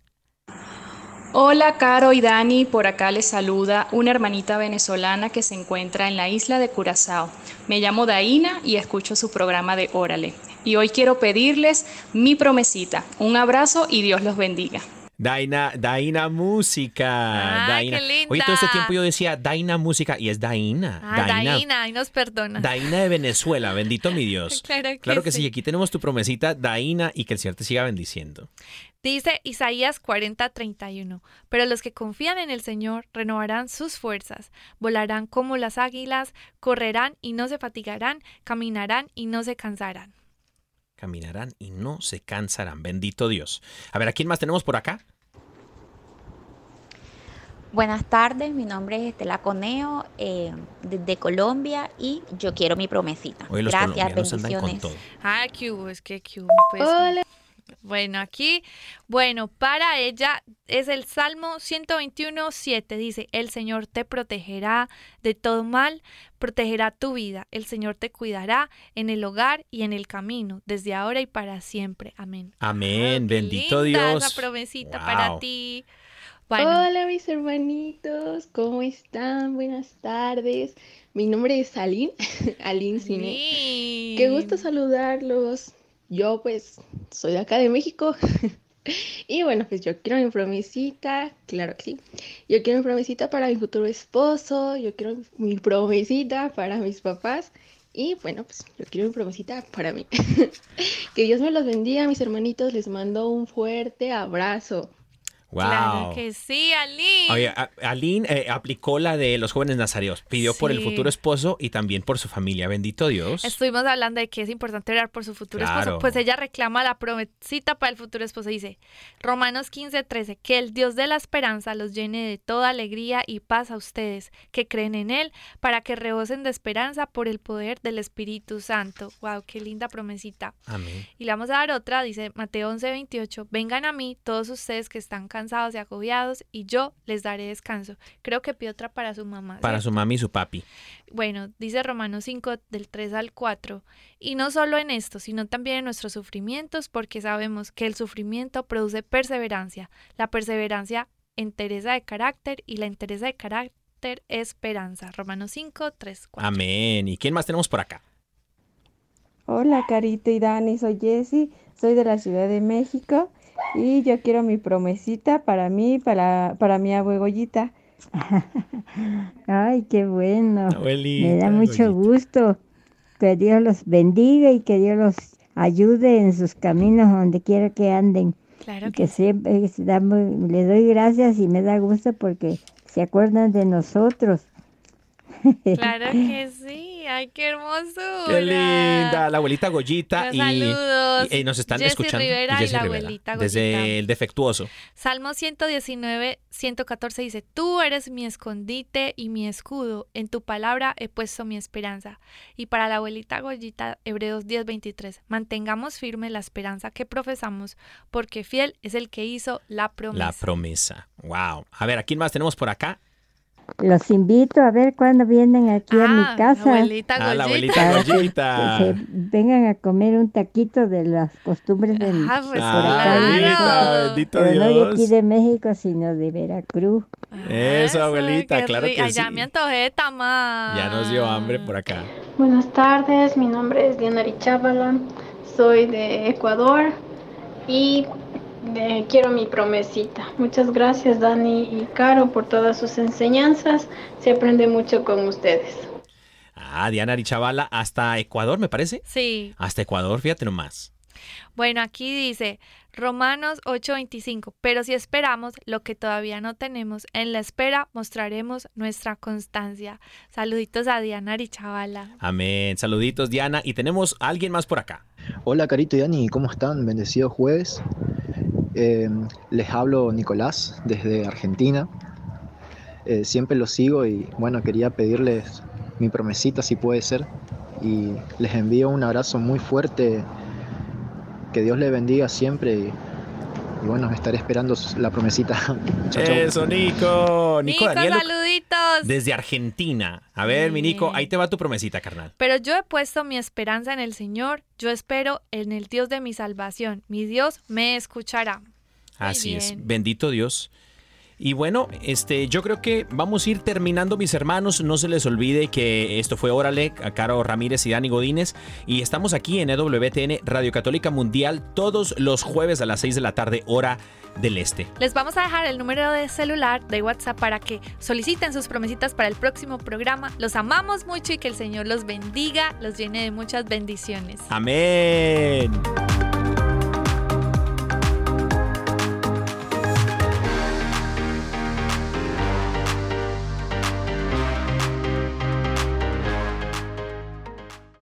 Hola, Caro y Dani. Por acá les saluda una hermanita venezolana que se encuentra en la isla de Curazao. Me llamo Daina y escucho su programa de Órale. Y hoy quiero pedirles mi promesita. Un abrazo y Dios los bendiga. Daina, Daina Música. Ah, Daina. qué linda. Oye, todo este tiempo yo decía Daina Música y es Daina. Ah, Daina, ahí nos perdona. Daina de Venezuela, bendito mi Dios. Claro que Claro que sí. sí. aquí tenemos tu promesita, Daina, y que el Señor te siga bendiciendo. Dice Isaías 40, 31. Pero los que confían en el Señor renovarán sus fuerzas, volarán como las águilas, correrán y no se fatigarán, caminarán y no se cansarán. Caminarán y no se cansarán, bendito Dios. A ver, ¿a quién más tenemos por acá? Buenas tardes, mi nombre es Estela Coneo, eh, desde Colombia y yo quiero mi promesita. Hoy los Gracias, colombianos andan con bendiciones. todo. Ah, ¿qué hubo? Es que ¿qué hubo? Pues, Bueno, aquí, bueno, para ella es el Salmo 121, 7. Dice, el Señor te protegerá de todo mal, protegerá tu vida. El Señor te cuidará en el hogar y en el camino, desde ahora y para siempre. Amén. Amén, Qué bendito linda Dios. Esa promesita para Wow. ti. Bueno, Hola mis hermanitos, ¿cómo están? Buenas tardes. Mi nombre es Aline, Aline Cine. sí. Qué gusto saludarlos. Yo pues soy de acá de México. Y bueno, pues yo quiero mi promesita, claro que sí. Yo quiero mi promesita para mi futuro esposo, yo quiero mi promesita para mis papás y bueno, pues yo quiero mi promesita para mí. Que Dios me los bendiga, mis hermanitos, les mando un fuerte abrazo. Wow. Claro que sí, Ali. Oye, Aline eh, aplicó la de los jóvenes nazareos. Pidió por el futuro esposo y también por su familia. Bendito Dios. Estuvimos hablando de que es importante orar por su futuro Claro. esposo. Pues ella reclama la promesita para el futuro esposo. Dice, Romanos 15, 13, que el Dios de la esperanza los llene de toda alegría y paz a ustedes que creen en Él, para que rebosen de esperanza por el poder del Espíritu Santo. Wow, qué linda promesita. Amén. Y le vamos a dar otra, dice Mateo 11, 28, vengan a mí todos ustedes que están cansados y agobiados y yo les daré descanso. Creo que pide otra para su mamá. Para ¿cierto? su mami y su papi. Bueno, dice Romanos 5 del 3 al 4, y no solo en esto, sino también en nuestros sufrimientos, porque sabemos que el sufrimiento produce perseverancia, la perseverancia entereza de carácter y la entereza de carácter esperanza. Romanos 5, 3, 4. Amén. ¿Y quién más tenemos por acá? Hola Carita y Dani, soy Jessie, soy de la Ciudad de México y yo quiero mi promesita para mí, para, para mi abuelita. Ay, qué bueno. Abuelita, Me da mucho abuelita. gusto. Que Dios los bendiga y que Dios los ayude en sus caminos donde quiera que anden. Claro Y que siempre muy- les doy gracias y me da gusto porque se acuerdan de nosotros. Claro que sí, ay, qué hermosura. Qué linda. La abuelita Goyita Los y, saludos. y- y nos están escuchando. Rivera y Jessy la Rivera, abuelita Desde el defectuoso. Salmo 119, 114 dice, Tú eres mi escondite y mi escudo, en tu palabra he puesto mi esperanza. Y para la abuelita Goyita, Hebreos 10, 23, mantengamos firme la esperanza que profesamos, porque fiel es el que hizo la promesa. La promesa. Wow. A ver, ¿a quién más tenemos por acá? Los invito a ver cuándo vienen aquí a mi Ah, casa. abuelita Ah, la Goyita. abuelita que- Goyita. que se vengan a comer un taquito de las costumbres de mi- Ah, pues Ah, bendito Pero no de aquí Dios. de México, sino de Veracruz. Eso, abuelita, claro que Ay, sí. ya me antojé. Ya nos dio hambre por acá. Buenas tardes, mi nombre es Diana Richábala, soy de Ecuador y quiero mi promesita. Muchas gracias Dani y Caro por todas sus enseñanzas, se aprende mucho con ustedes. Ah, Diana Richavala hasta Ecuador, me parece. Sí. Hasta Ecuador, fíjate nomás. Bueno, aquí dice Romanos 8:25, pero si esperamos lo que todavía no tenemos, en la espera mostraremos nuestra constancia. Saluditos a Diana Richavala. Amén. Saluditos, Diana. Y tenemos a alguien más por acá. Hola Carito y Dani, ¿cómo están? Bendecido jueves. Eh, les hablo Nicolás desde Argentina. Eh, siempre los sigo y bueno, quería pedirles mi promesita si puede ser. Y les envío un abrazo muy fuerte. Que Dios les bendiga siempre y bueno, estaré esperando la promesita. Chao, chao. Eso, Nico. Nico, Nico, Daniel. saluditos. Desde Argentina. A ver, mi Nico, ahí te va tu promesita, carnal. Pero yo he puesto mi esperanza en el Señor, yo espero en el Dios de mi salvación. Mi Dios me escuchará. Así es. Bendito Dios. Y bueno, este, yo creo que vamos a ir terminando, mis hermanos. No se les olvide que esto fue Órale, a Caro Ramírez y Dani Godínez. Y estamos aquí en EWTN, Radio Católica Mundial, todos los jueves a las 6 de la tarde, hora del este. Les vamos a dejar el número de celular de WhatsApp para que soliciten sus promesitas para el próximo programa. Los amamos mucho y que el Señor los bendiga, los llene de muchas bendiciones. Amén.